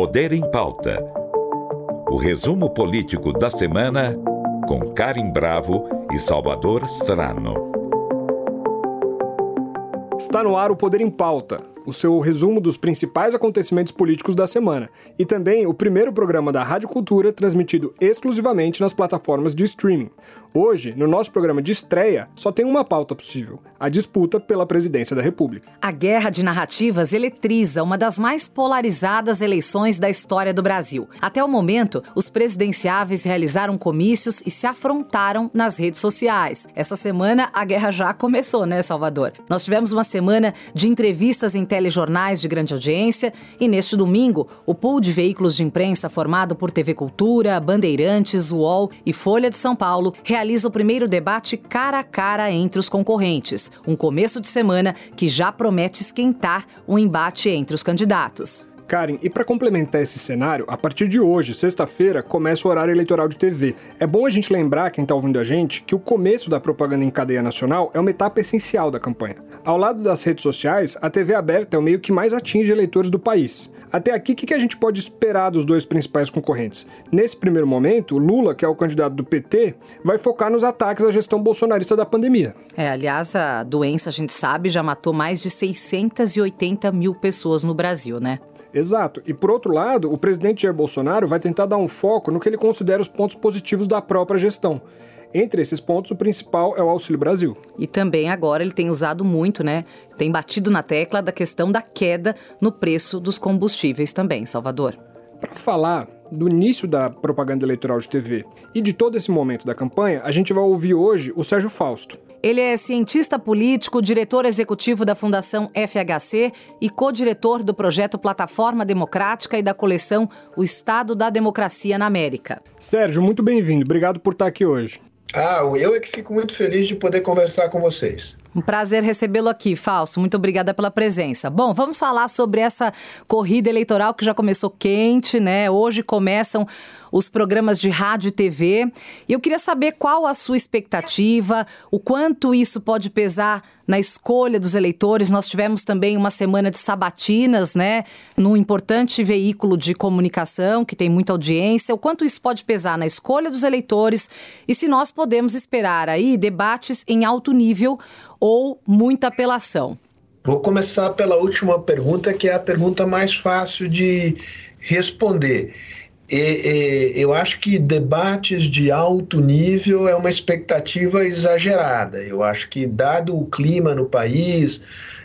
Poder em Pauta. O resumo político da semana com Karim Bravo e Salvador Strano. Está no ar o Poder em Pauta, o seu resumo dos principais acontecimentos políticos da semana, e também o primeiro programa da Rádio Cultura transmitido exclusivamente nas plataformas de streaming. Hoje, no nosso programa de estreia, só tem uma pauta possível: a disputa pela presidência da República. A guerra de narrativas eletriza uma das mais polarizadas eleições da história do Brasil. Até o momento, os presidenciáveis realizaram comícios e se afrontaram nas redes sociais. Essa semana, a guerra já começou, né, Salvador? Nós tivemos uma semana de entrevistas em telejornais de grande audiência e neste domingo, o pool de veículos de imprensa formado por TV Cultura, Bandeirantes, UOL e Folha de São Paulo realiza o primeiro debate cara a cara entre os concorrentes, um começo de semana que já promete esquentar o um embate entre os candidatos. Karen, e para complementar esse cenário, a partir de hoje, sexta-feira, começa o horário eleitoral de TV. É bom a gente lembrar, quem está ouvindo a gente, que o começo da propaganda em cadeia nacional é uma etapa essencial da campanha. Ao lado das redes sociais, a TV aberta é o meio que mais atinge eleitores do país. Até aqui, o que a gente pode esperar dos dois principais concorrentes? Nesse primeiro momento, Lula, que é o candidato do PT, vai focar nos ataques à gestão bolsonarista da pandemia. É, aliás, a doença, a gente sabe, já matou mais de 680 mil pessoas no Brasil, né? Exato. E por outro lado, o presidente Jair Bolsonaro vai tentar dar um foco no que ele considera os pontos positivos da própria gestão. Entre esses pontos, o principal é o Auxílio Brasil. E também agora ele tem usado muito, né? Tem batido na tecla da questão da queda no preço dos combustíveis também, Salvador. Para falar do início da propaganda eleitoral de TV e de todo esse momento da campanha, a gente vai ouvir hoje o Sérgio Fausto. Ele é cientista político, diretor executivo da Fundação FHC e co-diretor do projeto Plataforma Democrática e da coleção O Estado da Democracia na América. Sérgio, muito bem-vindo. Obrigado por estar aqui hoje. Ah, eu é que fico muito feliz de poder conversar com vocês. Um prazer recebê-lo aqui, Falso. Muito obrigada pela presença. Bom, vamos falar sobre essa corrida eleitoral que já começou quente, né? Hoje começam os programas de rádio e TV. E eu queria saber qual a sua expectativa, o quanto isso pode pesar na escolha dos eleitores. Nós tivemos também uma semana de sabatinas, né, num importante veículo de comunicação que tem muita audiência. O quanto isso pode pesar na escolha dos eleitores e se nós podemos esperar aí debates em alto nível ou muita apelação? Vou começar pela última pergunta, que é a pergunta mais fácil de responder. E, e, eu acho que debates de alto nível é uma expectativa exagerada. Eu acho que, dado o clima no país,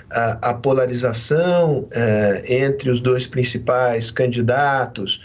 a, a polarização é, entre os dois principais candidatos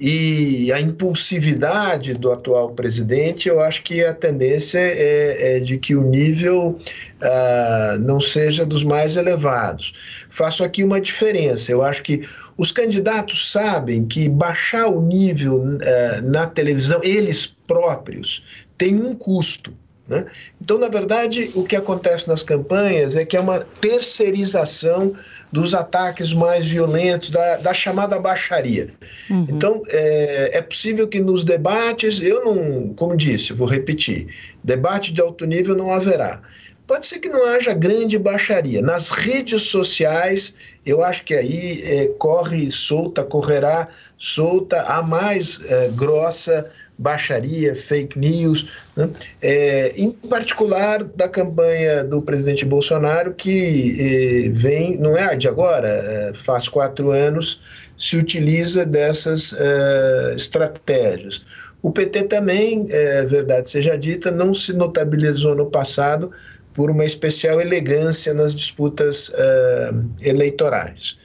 e a impulsividade do atual presidente, eu acho que a tendência é, é de que o nível uh, não seja dos mais elevados. Faço aqui uma diferença. Eu acho que os candidatos sabem que baixar o nível uh, na televisão, eles próprios, tem um custo. Né? Então, na verdade, o que acontece nas campanhas é que é uma terceirização dos ataques mais violentos, da, da chamada baixaria. Uhum. Então, é, é, possível que nos debates, eu não, como disse, vou repetir, debate de alto nível não haverá. Pode ser que não haja grande baixaria. Nas redes sociais, eu acho que aí é, corre solta, correrá solta, a mais é, grossa baixaria, fake news, né? é, em particular da campanha do presidente Bolsonaro, que é, vem, não é de agora, é, faz quatro anos, se utiliza dessas é, estratégias. O PT também, é, verdade seja dita, não se notabilizou no passado por uma especial elegância nas disputas é, eleitorais.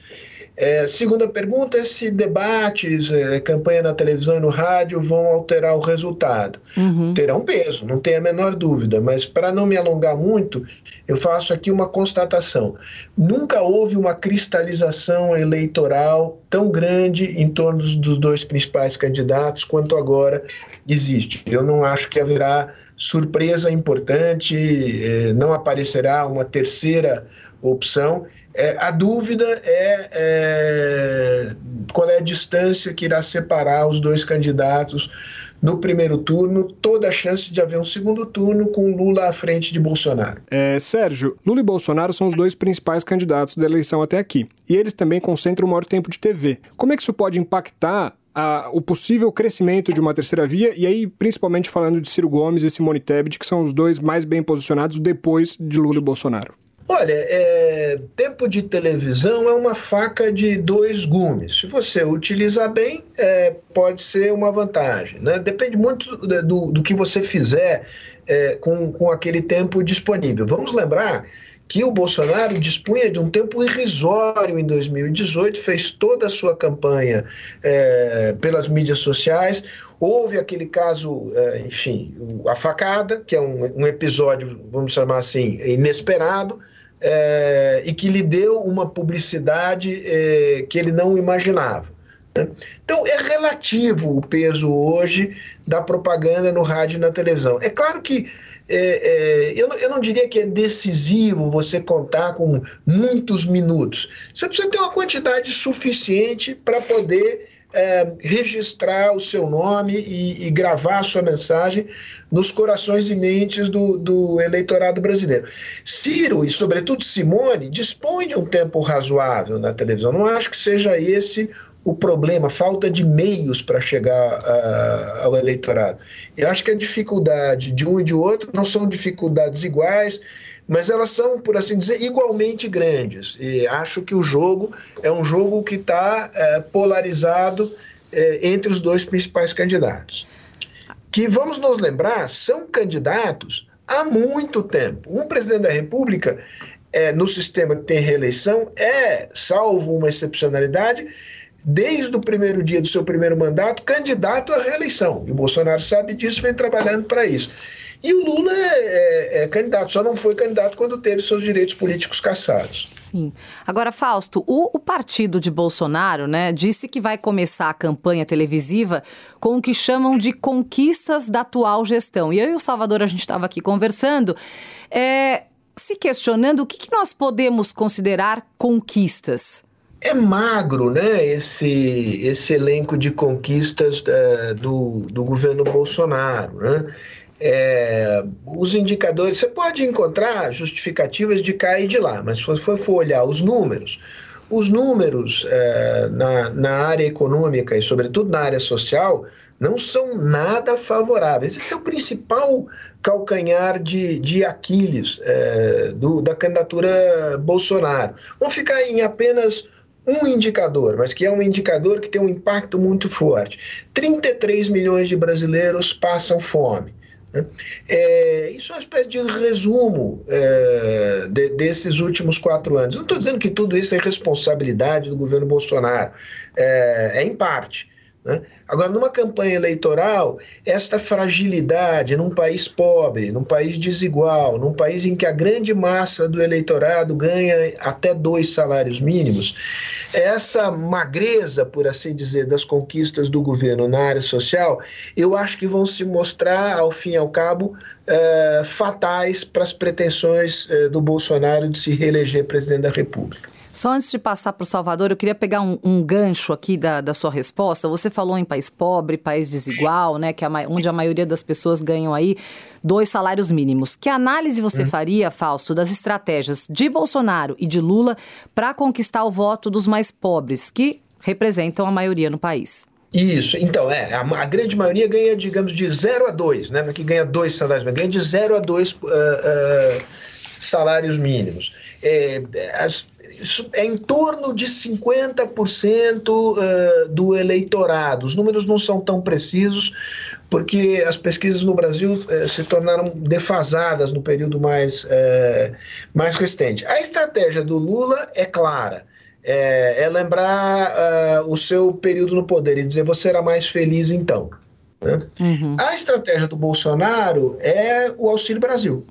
É, segunda pergunta é se debates, é, campanha na televisão e no rádio vão alterar o resultado. Uhum. Terão peso, não tem a menor dúvida, mas para não me alongar muito, eu faço aqui uma constatação. Nunca houve uma cristalização eleitoral tão grande em torno dos dois principais candidatos quanto agora existe. Eu não acho que haverá surpresa importante, é, não aparecerá uma terceira opção é, a dúvida é, é, qual é a distância que irá separar os dois candidatos no primeiro turno, toda a chance de haver um segundo turno com Lula à frente de Bolsonaro. É, Sérgio, Lula e Bolsonaro são os dois principais candidatos da eleição até aqui. E eles também concentram o maior tempo de TV. Como é que isso pode impactar a, o possível crescimento de uma terceira via, e aí principalmente falando de Ciro Gomes e Simone Tebet, que são os dois mais bem posicionados depois de Lula e Bolsonaro. Olha, é, tempo de televisão é uma faca de dois gumes. Se você utilizar bem, é, pode ser uma vantagem. Né? Depende muito do, do que você fizer é, com, com aquele tempo disponível. Vamos lembrar que o Bolsonaro dispunha de um tempo irrisório em 2018, fez toda a sua campanha é, pelas mídias sociais. Houve aquele caso, é, enfim, a facada, que é um, um, episódio, vamos chamar assim, inesperado, é, e que lhe deu uma publicidade é, que ele não imaginava. Né? Então, é relativo o peso hoje da propaganda no rádio e na televisão. É claro que é, é, eu, eu, não diria que é decisivo você contar com muitos minutos. Você precisa ter uma quantidade suficiente para poder é, registrar o seu nome e, e, gravar a sua mensagem nos corações e mentes do, do, eleitorado brasileiro. Ciro e, sobretudo, Simone dispõem de um tempo razoável na televisão. Não acho que seja esse o problema, falta de meios para chegar uh, ao eleitorado. Eu acho que a dificuldade de um e de outro não são dificuldades iguais, mas elas são, por assim dizer, igualmente grandes. E acho que o jogo é um jogo que está eh, polarizado uh, entre os dois principais candidatos. Que, vamos nos lembrar, são candidatos há muito tempo. Um presidente da República, eh, no sistema que tem reeleição, é, salvo uma excepcionalidade, desde o primeiro dia do seu primeiro mandato, candidato à reeleição. E o Bolsonaro sabe disso, vem trabalhando para isso. E o Lula é, é, é, candidato, só não foi candidato quando teve seus direitos políticos cassados. Sim. Agora, Fausto, o, o, partido de Bolsonaro, né, disse que vai começar a campanha televisiva com o que chamam de conquistas da atual gestão. E eu e o Salvador, a gente estava aqui conversando, é, se questionando o que, que nós podemos considerar conquistas é magro, né, esse, esse elenco de conquistas uh, do, do governo Bolsonaro, né? É, os indicadores, você pode encontrar justificativas de cá e de lá, mas se você for olhar os números, os números é, na, na área econômica e, sobretudo, na área social, não são nada favoráveis. Esse é o principal calcanhar de, de Aquiles é, do, da candidatura Bolsonaro. Vamos ficar em apenas um indicador, mas que é um indicador que tem um impacto muito forte. 33 milhões de brasileiros passam fome. Né? É, isso é uma espécie de resumo é, de, desses últimos quatro anos. Não estou dizendo que tudo isso é responsabilidade do governo Bolsonaro, é, é em parte. Né? Agora, numa campanha eleitoral, esta fragilidade num país pobre, num país desigual, num país em que a grande massa do eleitorado ganha até dois salários mínimos, essa magreza, por assim dizer, das conquistas do governo na área social, eu acho que vão se mostrar, ao fim e ao cabo, eh, fatais para as pretensões eh, do Bolsonaro de se reeleger presidente da República. Só antes de passar para o Salvador, eu queria pegar um, um gancho aqui da, da, sua resposta. Você falou em país pobre, país desigual, né? Que a, onde a maioria das pessoas ganham aí dois salários mínimos. Que análise você hum. faria, Fausto, das estratégias de Bolsonaro e de Lula para conquistar o voto dos mais pobres, que representam a maioria no país? Isso, então, é, a, a, grande maioria ganha, digamos, de 0 a 2, né? Que ganha dois salários, ganha de 0 a 2 uh, uh, salários mínimos. É, as, isso é em torno de 50% eh, do eleitorado. Os números não são tão precisos, porque as pesquisas no Brasil eh, se tornaram defasadas no período mais, eh, mais recente. A estratégia do Lula é clara. É, é lembrar o seu período no poder e dizer você será mais feliz então. Né? Uhum. A estratégia do Bolsonaro é o Auxílio Brasil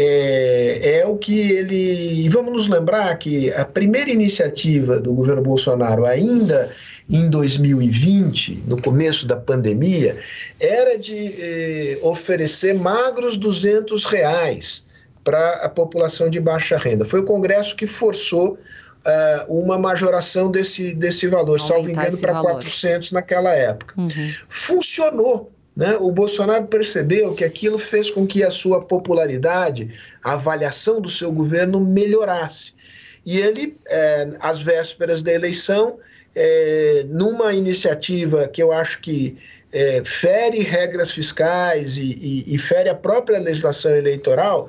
é, é o que ele. E vamos nos lembrar que a primeira iniciativa do governo Bolsonaro, ainda em 2020, no começo da pandemia, era de eh, oferecer magros 200 reais para a população de baixa renda. Foi o Congresso que forçou uh, uma majoração desse, desse valor, Aumentar salvo engano, para 400 naquela época. Uhum. Funcionou Né? O Bolsonaro percebeu que aquilo fez com que a sua popularidade, a avaliação do seu governo melhorasse. E ele, é, às vésperas da eleição, é, numa iniciativa que eu acho que é, fere regras fiscais e, e, e, fere a própria legislação eleitoral,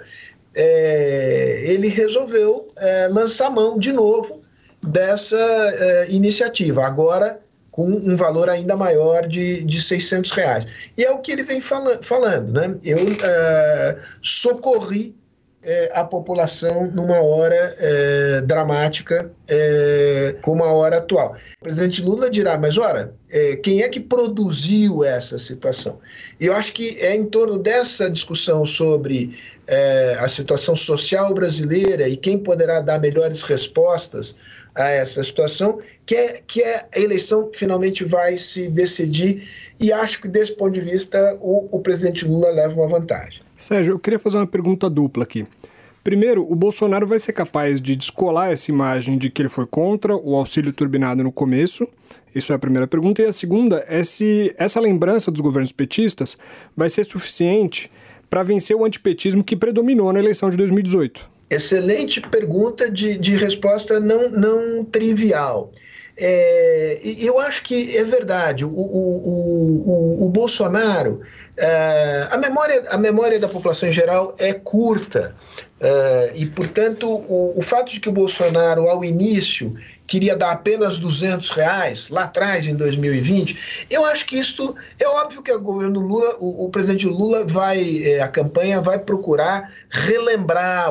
é, ele resolveu é, lançar mão de novo dessa é, iniciativa, agora com um valor ainda maior de, de 600 reais. E é o que ele vem fala, falando, né? Eu é, socorri é, a população numa hora é, dramática é, como a hora atual. O presidente Lula dirá, mas ora, é, quem é que produziu essa situação? E eu acho que é em torno dessa discussão sobre é, a situação social brasileira e quem poderá dar melhores respostas a essa situação que, é, que é, a eleição finalmente vai se decidir e acho que desse ponto de vista o, o presidente Lula leva uma vantagem. Sérgio, eu queria fazer uma pergunta dupla aqui. Primeiro, o Bolsonaro vai ser capaz de descolar essa imagem de que ele foi contra o auxílio turbinado no começo? Isso é a primeira pergunta. E a segunda é se essa lembrança dos governos petistas vai ser suficiente para vencer o antipetismo que predominou na eleição de 2018. Excelente pergunta de, de resposta não, não trivial. É, eu acho que é verdade. O, o, o, o Bolsonaro, é, a, memória, a memória da população em geral é curta. É, e, portanto, o, fato de que o Bolsonaro, ao início, queria dar apenas 200 reais, lá atrás, em 2020, eu acho que isso. É óbvio que o governo Lula, o, presidente Lula vai, é, a campanha vai procurar relembrar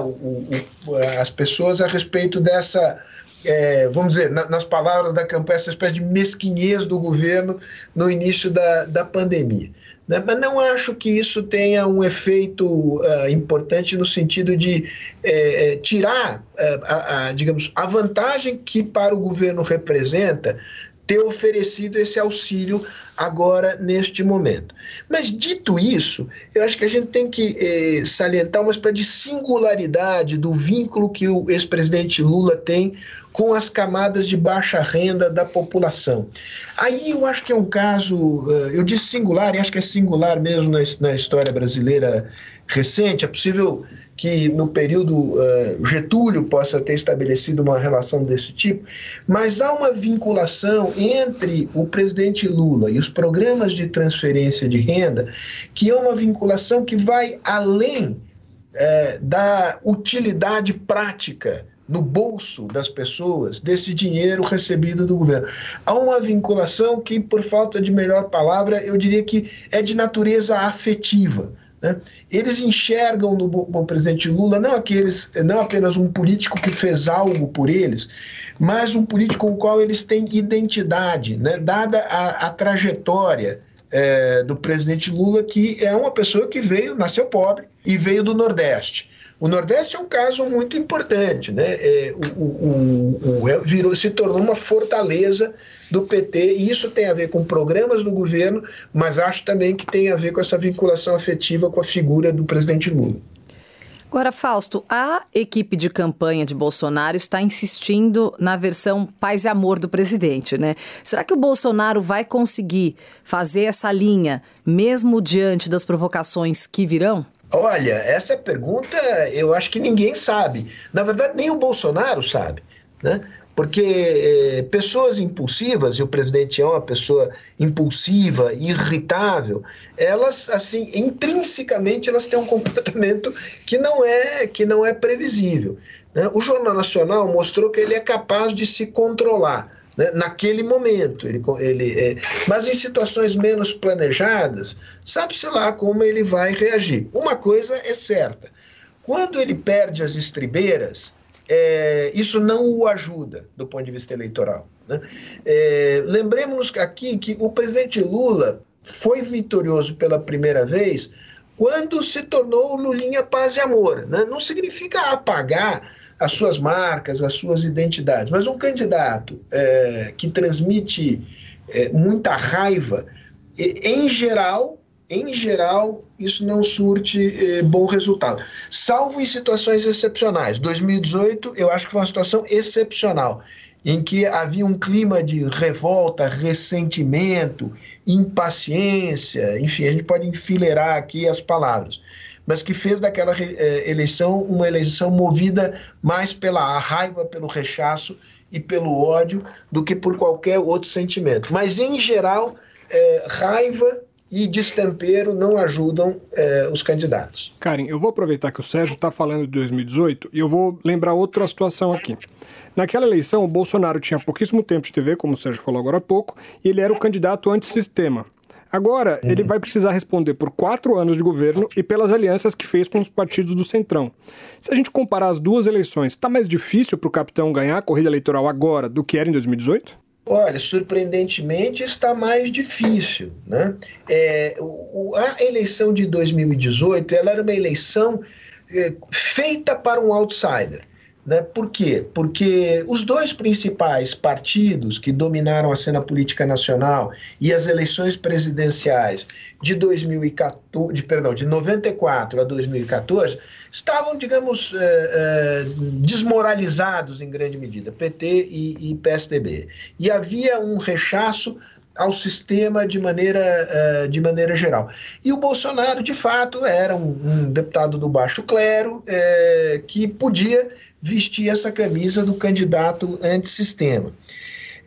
as pessoas a respeito dessa é, vamos dizer, na, nas palavras da campanha, essa espécie de mesquinhez do governo no início da, da pandemia. Né? Mas não acho que isso tenha um efeito uh, importante no sentido de é, tirar, uh, a, a, digamos, a vantagem que para o governo representa ter oferecido esse auxílio agora neste momento. Mas dito isso, eu acho que a gente tem que eh, salientar uma espécie de singularidade do vínculo que o ex-presidente Lula tem com as camadas de baixa renda da população. Aí eu acho que é um caso, eh, eu disse singular, e acho que é singular mesmo na, história brasileira recente, é possível que no período uh, Getúlio possa ter estabelecido uma relação desse tipo, mas há uma vinculação entre o presidente Lula e os programas de transferência de renda, que é uma vinculação que vai além uh, da utilidade prática no bolso das pessoas desse dinheiro recebido do governo. Há uma vinculação que, por falta de melhor palavra, eu diria que é de natureza afetiva né? Eles enxergam no, presidente Lula não, aqueles, não apenas um político que fez algo por eles, mas um político com o qual eles têm identidade, né? dada a, a trajetória é, do presidente Lula, que é uma pessoa que veio, nasceu pobre e veio do Nordeste. O Nordeste é um caso muito importante, né? É, o, o, o, virou, se tornou uma fortaleza do PT, e isso tem a ver com programas do governo, mas acho também que tem a ver com essa vinculação afetiva com a figura do presidente Lula. Agora, Fausto, a equipe de campanha de Bolsonaro está insistindo na versão paz e amor do presidente, né? Será que o Bolsonaro vai conseguir fazer essa linha, mesmo diante das provocações que virão? Olha, essa pergunta eu acho que ninguém sabe. Na verdade, nem o Bolsonaro sabe. Né? Porque eh, pessoas impulsivas, e o presidente é uma pessoa impulsiva, irritável, elas, assim, intrinsecamente, elas têm um comportamento que não é, que não é previsível. Né? O Jornal Nacional mostrou que ele é capaz de se controlar né, naquele momento. Ele, ele, é, mas em situações menos planejadas, sabe-se lá como ele vai reagir. Uma coisa é certa: quando ele perde as estribeiras, é, isso não o ajuda do ponto de vista eleitoral. Né? É, Lembremos aqui que o presidente Lula foi vitorioso pela primeira vez quando se tornou Lulinha Paz e Amor. Né? Não significa apagar as suas marcas, as suas identidades. Mas um candidato é, que transmite é, muita raiva, em geral, em geral, isso não surte é, bom resultado. Salvo em situações excepcionais. 2018, eu acho que foi uma situação excepcional, em que havia um clima de revolta, ressentimento, impaciência, enfim, a gente pode enfileirar aqui as palavras, mas que fez daquela eh, eleição uma eleição movida mais pela raiva, pelo rechaço e pelo ódio do que por qualquer outro sentimento. Mas, em geral, eh, raiva e destempero não ajudam eh, os candidatos. Karen, eu vou aproveitar que o Sérgio está falando de 2018 e eu vou lembrar outra situação aqui. Naquela eleição, o Bolsonaro tinha pouquíssimo tempo de TV, como o Sérgio falou agora há pouco, e ele era o candidato antissistema. Agora, uhum. ele vai precisar responder por quatro anos de governo e pelas alianças que fez com os partidos do Centrão. Se a gente comparar as duas eleições, está mais difícil para o capitão ganhar a corrida eleitoral agora do que era em 2018? Olha, surpreendentemente está mais difícil. Né? É, o, a eleição de 2018 ela era uma eleição é, feita para um outsider. Né? Por quê? Porque os dois principais partidos que dominaram a cena política nacional e as eleições presidenciais de 2014, de, perdão, de 94 a 2014 estavam, digamos, eh, eh, desmoralizados em grande medida, PT e, e PSDB. E havia um rechaço ao sistema de maneira, uh, de maneira geral. E o Bolsonaro, de fato, era um, um deputado do baixo clero uh, que podia vestir essa camisa do candidato antissistema.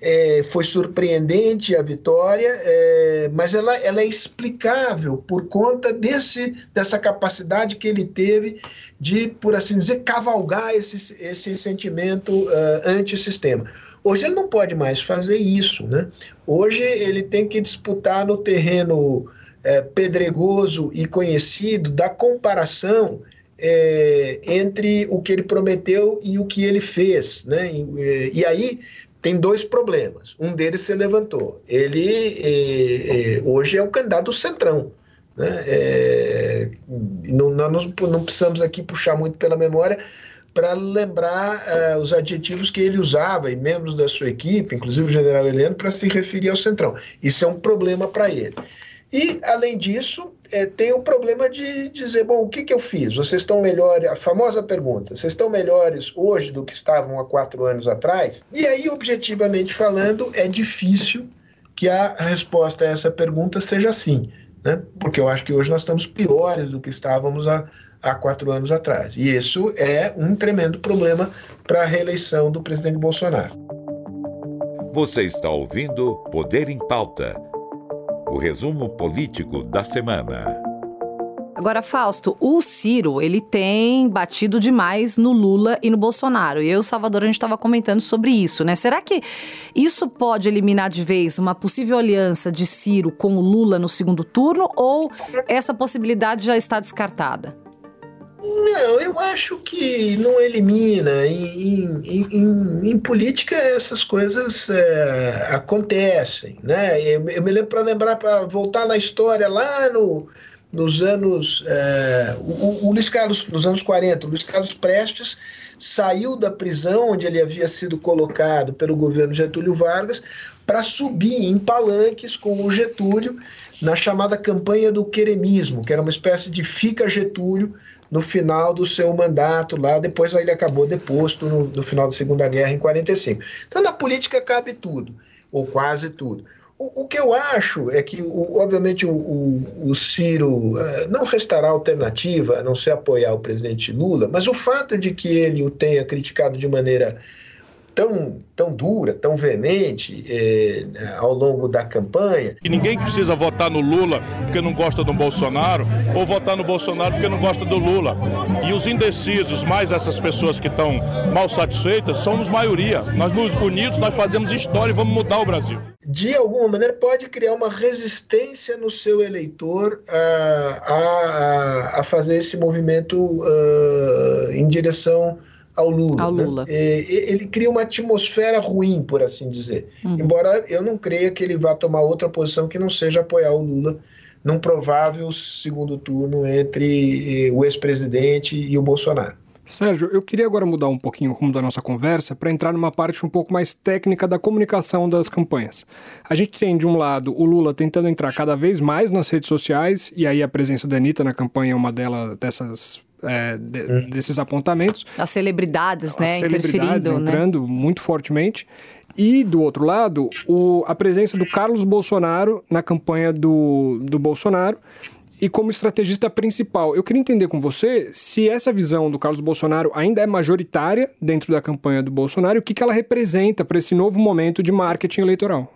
É, foi surpreendente a vitória, é, mas ela, ela é explicável por conta desse, dessa capacidade que ele teve de, por assim dizer, cavalgar esse, esse sentimento uh, antissistema. Hoje ele não pode mais fazer isso. Né? Hoje ele tem que disputar no terreno é, pedregoso e conhecido da comparação é, entre o que ele prometeu e o que ele fez. Né? E, é, e aí tem dois problemas. Um deles se levantou. Ele é, é, hoje é o candidato do Centrão. Né? É, não, nós não precisamos aqui puxar muito pela memória para lembrar uh, os adjetivos que ele usava e membros da sua equipe, inclusive o general Heleno, para se referir ao Centrão. Isso é um problema para ele. E, além disso, é, tem o problema de dizer: bom, o que, que eu fiz? Vocês estão melhores? A famosa pergunta: vocês estão melhores hoje do que estavam há quatro anos atrás? E aí, objetivamente falando, é difícil que a resposta a essa pergunta seja sim, né? porque eu acho que hoje nós estamos piores do que estávamos há, há quatro anos atrás. E isso é um tremendo problema para a reeleição do presidente Bolsonaro. Você está ouvindo Poder em Pauta o resumo político da semana. Agora, Fausto, o Ciro, ele tem batido demais no Lula e no Bolsonaro. E eu, Salvador, a gente estava comentando sobre isso, né? Será que isso pode eliminar de vez uma possível aliança de Ciro com o Lula no segundo turno ou essa possibilidade já está descartada? Não, eu acho que não elimina. Em, em, em, em política essas coisas é, acontecem, né? Eu, eu me lembro para lembrar, para voltar na história lá no, nos anos é, o, o, Luiz Carlos nos anos 40, o Luiz Carlos Prestes saiu da prisão onde ele havia sido colocado pelo governo Getúlio Vargas para subir em palanques com o Getúlio na chamada campanha do queremismo, que era uma espécie de fica Getúlio no final do seu mandato lá, depois ele acabou deposto no, no final da Segunda Guerra em 45. Então na política cabe tudo, ou quase tudo. O, o que eu acho é que, o, obviamente, o, o, Ciro uh, não restará alternativa a não ser apoiar o presidente Lula, mas o fato de que ele o tenha criticado de maneira tão, tão dura, tão veemente eh, ao longo da campanha. E ninguém precisa votar no Lula porque não gosta do Bolsonaro, ou votar no Bolsonaro porque não gosta do Lula. E os indecisos, mais essas pessoas que estão mal satisfeitas, somos maioria. Nós nos unidos, nós fazemos história e vamos mudar o Brasil. De alguma maneira, pode criar uma resistência no seu eleitor a, a, a fazer esse movimento uh, em direção ao Lula. Ao né? Lula. Né? ele cria uma atmosfera ruim, por assim dizer. Uhum. Embora eu não creia que ele vá tomar outra posição que não seja apoiar o Lula num provável segundo turno entre eh, o ex-presidente e o Bolsonaro. Sérgio, eu queria agora mudar um pouquinho o rumo da nossa conversa para entrar numa parte um pouco mais técnica da comunicação das campanhas. A gente tem, de um lado, o Lula tentando entrar cada vez mais nas redes sociais, e aí a presença da Anitta na campanha é uma dela, dessas é, de, hum. desses apontamentos. As celebridades, né? As celebridades né? entrando né? muito fortemente. E, do outro lado, o, a presença do Carlos Bolsonaro na campanha do, do Bolsonaro e como estrategista principal. Eu queria entender com você se essa visão do Carlos Bolsonaro ainda é majoritária dentro da campanha do Bolsonaro e o que, que ela representa para esse novo momento de marketing eleitoral.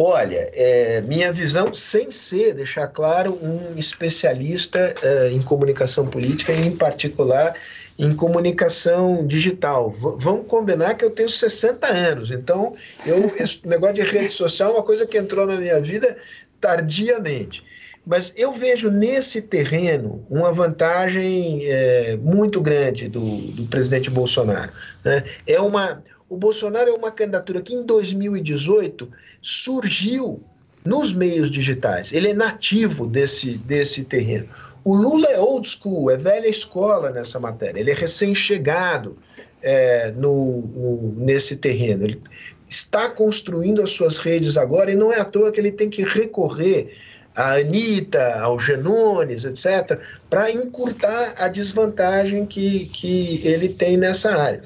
Olha, é, minha visão, sem ser, deixar claro, um especialista é, em comunicação política e, em particular, em comunicação digital. V vamos combinar que eu tenho 60 anos, então eu, esse negócio de rede social é uma coisa que entrou na minha vida tardiamente. Mas eu vejo nesse terreno uma vantagem é, muito grande do, do presidente Bolsonaro. Né? É uma, o Bolsonaro é uma candidatura que em 2018 surgiu nos meios digitais. Ele é nativo desse, desse terreno. O Lula é old school, é velha escola nessa matéria. Ele é recém-chegado é, no, no, nesse terreno. Ele está construindo as suas redes agora e não é à toa que ele tem que recorrer à Anitta, ao Genones, etc., para encurtar a desvantagem que, que ele tem nessa área.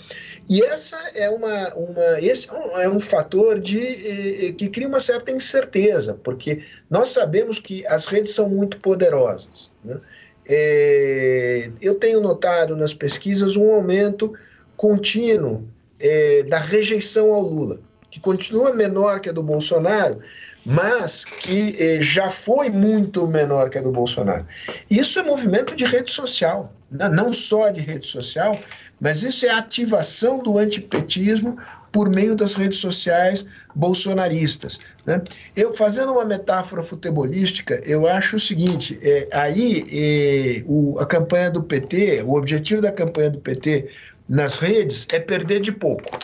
E essa é uma, uma esse é um fator de, eh, eh, que cria uma certa incerteza, porque nós sabemos que as redes são muito poderosas. Né? É, eu tenho notado nas pesquisas um aumento contínuo é, da rejeição ao Lula, que continua menor que a do Bolsonaro, mas que eh, já foi muito menor que a do Bolsonaro. Isso é movimento de rede social, né? não só de rede social, mas isso é a ativação do antipetismo por meio das redes sociais bolsonaristas. Né? Eu fazendo uma metáfora futebolística, eu acho o seguinte: é, aí é, o, a campanha do PT, o objetivo da campanha do PT nas redes é perder de pouco,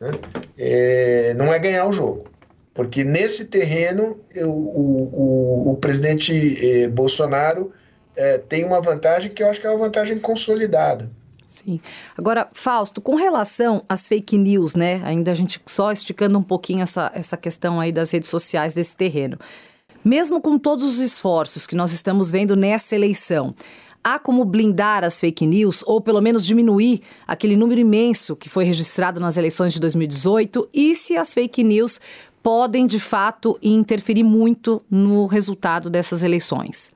né? é, não é ganhar o jogo. Porque nesse terreno eu, o, o, o, presidente eh, Bolsonaro eh, tem uma vantagem que eu acho que é uma vantagem consolidada. Sim. Agora, Fausto, com relação às fake news, né? Ainda a gente só esticando um pouquinho essa, essa questão aí das redes sociais desse terreno. Mesmo com todos os esforços que nós estamos vendo nessa eleição, há como blindar as fake news ou pelo menos diminuir aquele número imenso que foi registrado nas eleições de 2018 e se as fake news podem, de fato, interferir muito no resultado dessas eleições?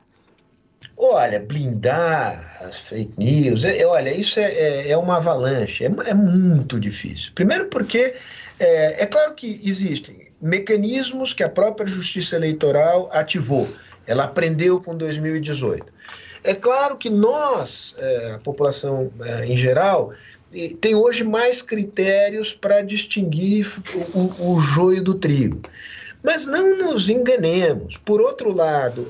Olha, blindar as fake news, é, olha, isso é, é, é uma avalanche, é, é, muito difícil. Primeiro porque é, é claro que existem mecanismos que a própria Justiça Eleitoral ativou. Ela aprendeu com 2018. É claro que nós, é, a população é, em geral, tem hoje mais critérios para distinguir o, o, joio do trigo. Mas não nos enganemos. Por outro lado,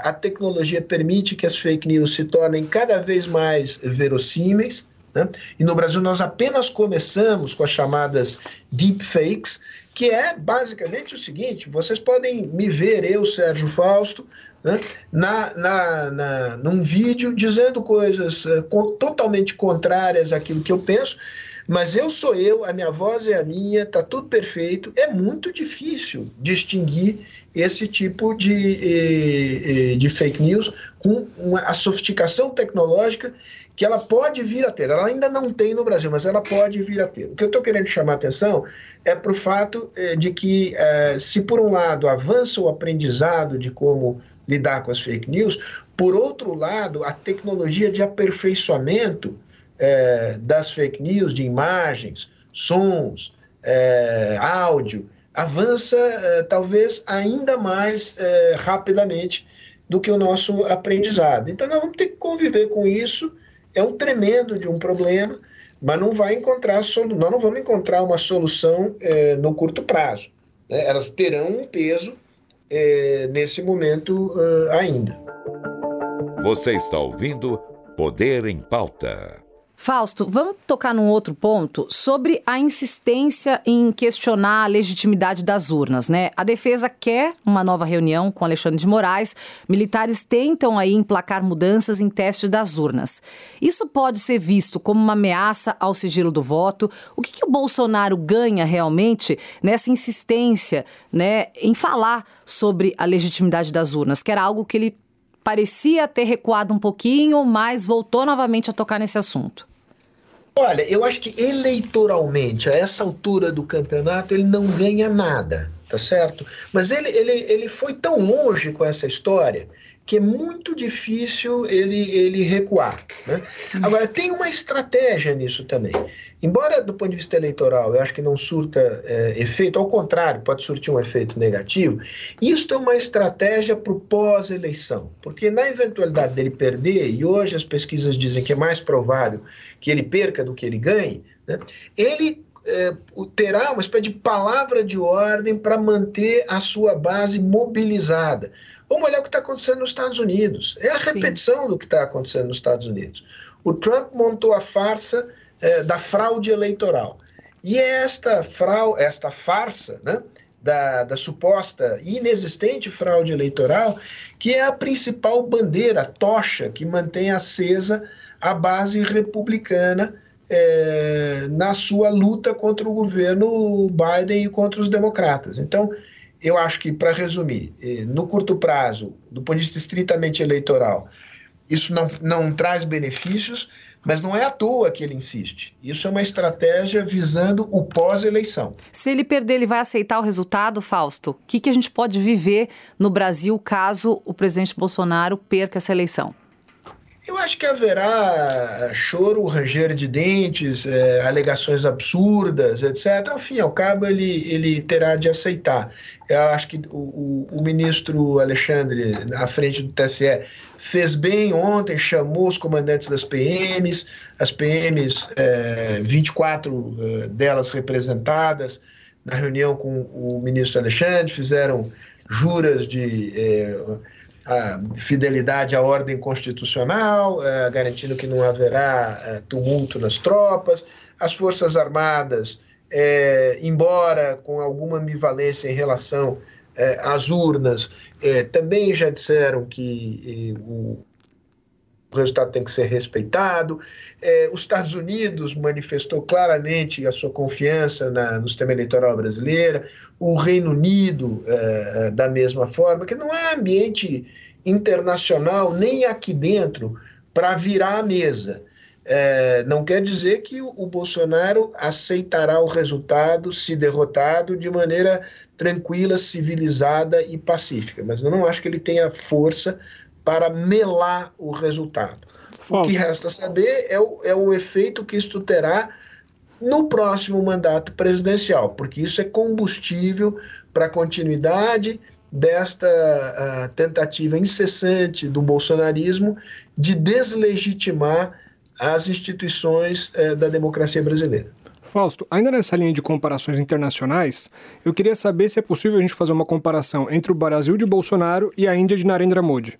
a tecnologia permite que as fake news se tornem cada vez mais verossímeis. Né? E no Brasil nós apenas começamos com as chamadas deepfakes, que é basicamente o seguinte: vocês podem me ver, eu, Sérgio Fausto, né, na, na, na, num vídeo dizendo coisas uh, totalmente contrárias àquilo que eu penso, mas eu sou eu, a minha voz é a minha, está tudo perfeito. É muito difícil distinguir esse tipo de, eh, eh, de fake news com uma, a sofisticação tecnológica que ela pode vir a ter. Ela ainda não tem no Brasil, mas ela pode vir a ter. O que eu estou querendo chamar a atenção é para o fato eh, de que, se por um lado avança o aprendizado de como lidar com as fake news. Por outro lado, a tecnologia de aperfeiçoamento é, das fake news, de imagens, sons, áudio, avança talvez ainda mais rapidamente do que o nosso aprendizado. Então, nós vamos ter que conviver com isso. É um tremendo de um problema, mas não vai encontrar nós não vamos encontrar uma solução é, no curto prazo. Né? Elas terão um peso é, nesse momento uh, ainda. Você está ouvindo Poder em Pauta. Fausto, vamos tocar num outro ponto sobre a insistência em questionar a legitimidade das urnas, né? A defesa quer uma nova reunião com Alexandre de Moraes. Militares tentam aí emplacar mudanças em teste das urnas. Isso pode ser visto como uma ameaça ao sigilo do voto. O que, que o Bolsonaro ganha realmente nessa insistência, né, em falar sobre a legitimidade das urnas, que era algo que ele parecia ter recuado um pouquinho, mas voltou novamente a tocar nesse assunto. Olha, eu acho que eleitoralmente, a essa altura do campeonato, ele não ganha nada, tá certo? Mas ele, ele, ele foi tão longe com essa história que é muito difícil ele, ele recuar. Né? Agora, tem uma estratégia nisso também. Embora, do ponto de vista eleitoral, eu acho que não surta é, efeito, ao contrário, pode surtir um efeito negativo, isso é uma estratégia para o pós-eleição. Porque, na eventualidade dele perder, e hoje as pesquisas dizem que é mais provável que ele perca do que ele ganhe, né? ele é, terá uma espécie de palavra de ordem para manter a sua base mobilizada. Vamos olhar o que está acontecendo nos Estados Unidos. É a repetição Sim. do que está acontecendo nos Estados Unidos. O Trump montou a farsa é, da fraude eleitoral. E é esta, frau, esta farsa, né, da, da, suposta inexistente fraude eleitoral, que é a principal bandeira, a tocha que mantém acesa a base republicana é, na sua luta contra o governo Biden e contra os democratas. Então, eu acho que, para resumir, eh, no curto prazo, do ponto de vista estritamente eleitoral, isso não, não traz benefícios, mas não é à toa que ele insiste. Isso é uma estratégia visando o pós-eleição. Se ele perder, ele vai aceitar o resultado, Fausto? O que, que a gente pode viver no Brasil caso o presidente Bolsonaro perca essa eleição? Eu acho que haverá choro, ranger de dentes, é, alegações absurdas, etc. Ao fim e ao cabo, ele, ele terá de aceitar. Eu acho que o, o, o ministro Alexandre, à frente do TSE, fez bem ontem, chamou os comandantes das PMs, as PMs, é, 24 é, delas representadas, na reunião com o ministro Alexandre, fizeram juras de. É, a fidelidade à ordem constitucional, uh, garantindo que não haverá uh, tumulto nas tropas. As Forças Armadas, é, embora com alguma ambivalência em relação é, às urnas, também já disseram que o resultado tem que ser respeitado. os Estados Unidos manifestou claramente a sua confiança na, no sistema eleitoral brasileiro. O Reino Unido, da mesma forma, que não há ambiente internacional nem aqui dentro para virar a mesa. É, não quer dizer que o, o, Bolsonaro aceitará o resultado, se derrotado, de maneira tranquila, civilizada e pacífica. Mas eu não acho que ele tenha força para melar o resultado. Falso. O que resta saber é o, é o efeito que isto terá no próximo mandato presidencial, porque isso é combustível para a continuidade desta uh, tentativa incessante do bolsonarismo de deslegitimar as instituições uh, da democracia brasileira. Fausto, ainda nessa linha de comparações internacionais, eu queria saber se é possível a gente fazer uma comparação entre o Brasil de Bolsonaro e a Índia de Narendra Modi.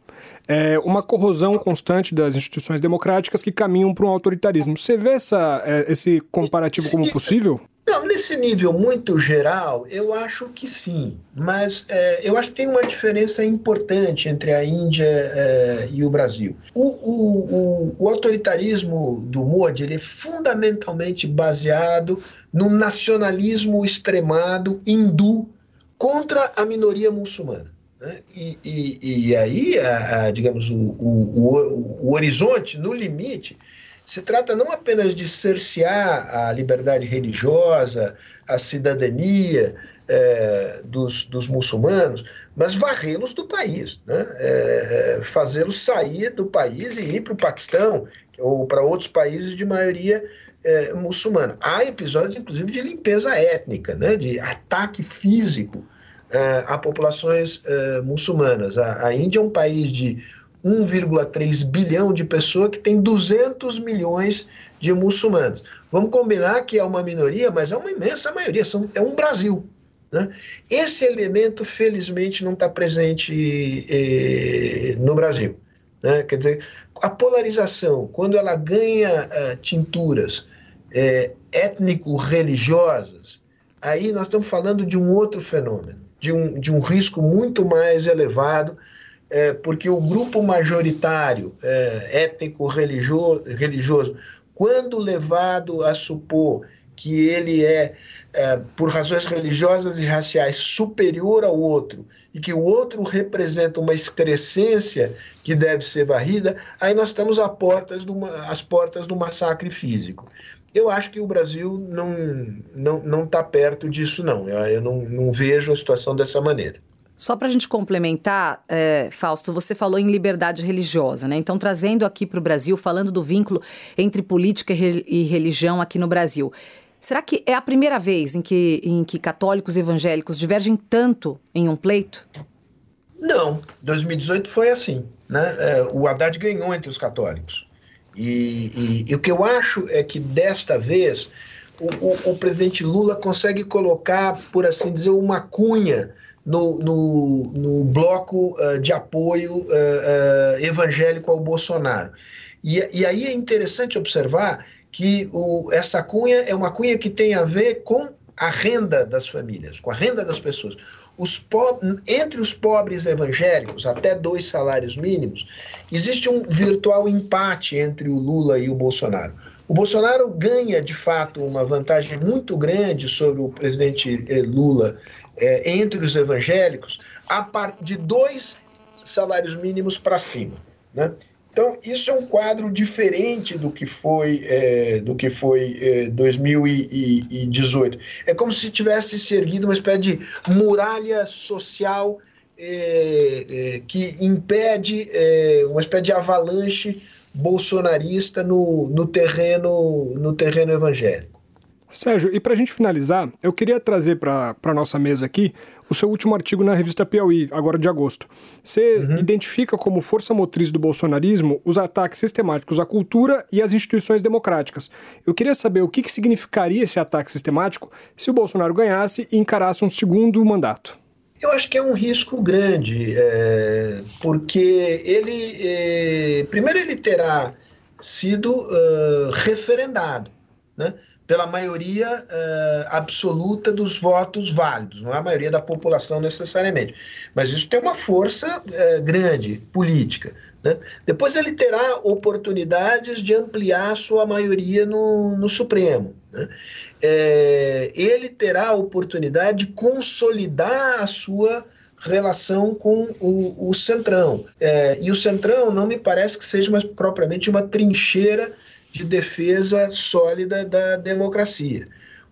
É uma corrosão constante das instituições democráticas que caminham para um autoritarismo. Você vê essa, é, esse comparativo como possível? Não, nesse nível muito geral, eu acho que sim. Mas é, eu acho que tem uma diferença importante entre a Índia é, e o Brasil. O, o, o, o, autoritarismo do Modi ele é fundamentalmente baseado no nacionalismo extremado hindu contra a minoria muçulmana. Né? E, e, e, aí, a, a, digamos, o, o, o horizonte, no limite, se trata não apenas de cercear a liberdade religiosa, a cidadania é, dos, dos, muçulmanos, mas varrê-los do país, né? é, fazê-los sair do país e ir para o Paquistão ou para outros países de maioria é, muçulmana. Há episódios, inclusive, de limpeza étnica, né? de ataque físico a populações muçulmanas. A, a Índia é um país de 1,3 bilhão de pessoas que tem 200 milhões de muçulmanos. Vamos combinar que é uma minoria, mas é uma imensa maioria, são, é um Brasil. Né? Esse elemento, felizmente, não está presente eh, no Brasil. Né? Quer dizer, a polarização, quando ela ganha uh, tinturas eh, étnico-religiosas, aí nós estamos falando de um outro fenômeno, de um, de um risco muito mais elevado é, porque o grupo majoritário é, étnico religioso, religioso, quando levado a supor que ele é, é, por razões religiosas e raciais, superior ao outro, e que o outro representa uma excrescência que deve ser varrida, aí nós estamos às portas do, às portas do massacre físico. Eu acho que o Brasil não está não, não tá perto disso, não. Eu, eu não, não vejo a situação dessa maneira. Só para a gente complementar, é, Fausto, você falou em liberdade religiosa, né? Então, trazendo aqui para o Brasil, falando do vínculo entre política e religião aqui no Brasil. Será que é a primeira vez em que, em que católicos e evangélicos divergem tanto em um pleito? Não, 2018 foi assim. Né? É, o Haddad ganhou entre os católicos. E, e, e, o que eu acho é que desta vez o, o, o presidente Lula consegue colocar, por assim dizer, uma cunha no, no, no bloco uh, de apoio uh, evangélico ao Bolsonaro. E, e, aí é interessante observar que o, essa cunha é uma cunha que tem a ver com a renda das famílias, com a renda das pessoas. Os entre os pobres evangélicos, até dois salários mínimos, existe um virtual empate entre o Lula e o Bolsonaro. O Bolsonaro ganha, de fato, uma vantagem muito grande sobre o presidente eh, Lula é, entre os evangélicos a partir de dois salários mínimos para cima. Né? Então, isso é um quadro diferente do que foi, é, do que foi é, 2018. É como se tivesse se erguido uma espécie de muralha social é, é que impede é, uma espécie de avalanche bolsonarista no, no, terreno, no terreno evangélico. Sérgio, e para a gente finalizar, eu queria trazer para a nossa mesa aqui o seu último artigo na revista Piauí, agora de agosto. Você uhum. identifica como força motriz do bolsonarismo os ataques sistemáticos à cultura e às instituições democráticas. Eu queria saber o que, que significaria esse ataque sistemático se o Bolsonaro ganhasse e encarasse um segundo mandato. Eu acho que é um risco grande, é, porque ele, é, primeiro, ele terá sido uh, referendado, né? Pela maioria uh, absoluta dos votos válidos, não é a maioria da população necessariamente. Mas isso tem uma força uh, grande, política. Né? Depois ele terá oportunidades de ampliar sua maioria no, no Supremo. Né? É, ele terá a oportunidade de consolidar a sua relação com o, o Centrão. É, e o Centrão não me parece que seja mais, propriamente uma trincheira de defesa sólida da democracia.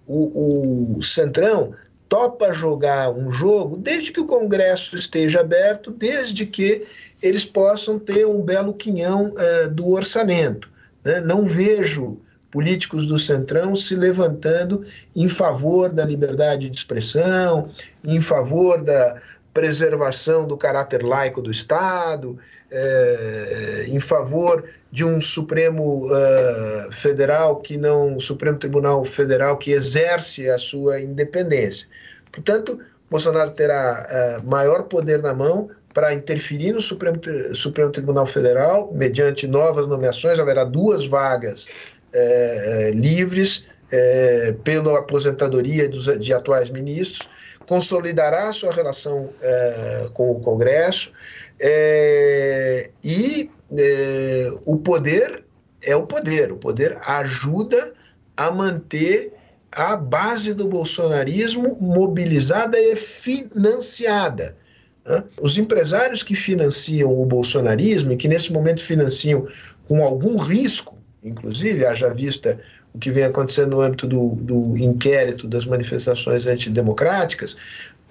O, o Centrão topa jogar um jogo desde que o Congresso esteja aberto, desde que eles possam ter um belo quinhão uh, do orçamento. Né? Não vejo políticos do Centrão se levantando em favor da liberdade de expressão, em favor da preservação do caráter laico do Estado, é, em favor de um Supremo uh, Federal que não, Supremo Tribunal Federal que exerce a sua independência. Portanto, Bolsonaro terá uh, maior poder na mão para interferir no Supremo, Supremo Tribunal Federal, mediante novas nomeações, haverá duas vagas uh, livres pela aposentadoria dos, de atuais ministros, consolidará sua relação com o Congresso e é, o poder é o poder. O poder ajuda a manter a base do bolsonarismo mobilizada e financiada. Né? Os empresários que financiam o bolsonarismo e que nesse momento financiam com algum risco, inclusive, haja vista o que vem acontecendo no âmbito do, do inquérito das manifestações antidemocráticas,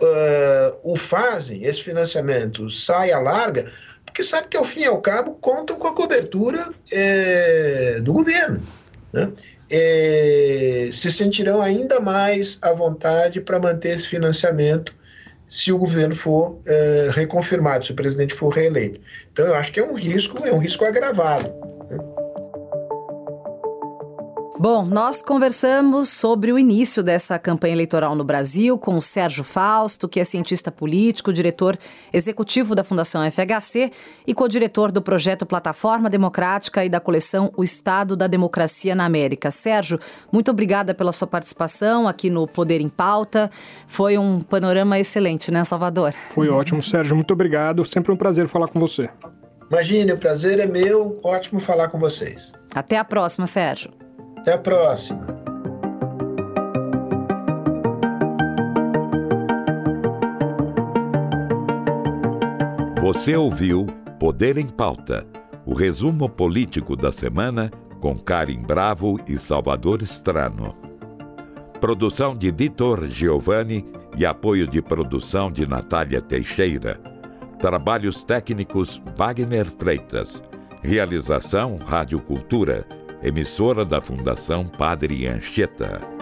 uh, o fazem, esse financiamento sai à larga, porque sabe que, ao fim e ao cabo, contam com a cobertura é, do governo. Né? É, se sentirão ainda mais à vontade para manter esse financiamento se o governo for é, reconfirmado, se o presidente for reeleito. Então, eu acho que é um risco, é um risco agravado. Bom, nós conversamos sobre o início dessa campanha eleitoral no Brasil com o Sérgio Fausto, que é cientista político, diretor executivo da Fundação FHC e co-diretor do projeto Plataforma Democrática e da coleção O Estado da Democracia na América. Sérgio, muito obrigada pela sua participação aqui no Poder em Pauta. Foi um panorama excelente, né, Salvador? Foi ótimo, Sérgio. Muito obrigado. Sempre um prazer falar com você. Imagine, o prazer é meu. Ótimo falar com vocês. Até a próxima, Sérgio. Até a próxima! Você ouviu Poder em Pauta, o resumo político da semana com Karim Bravo e Salvador Strano. Produção de Vitor Giovanni e apoio de produção de Natália Teixeira. Trabalhos técnicos Wagner Freitas. Realização Rádio Cultura emissora da Fundação Padre Anchieta.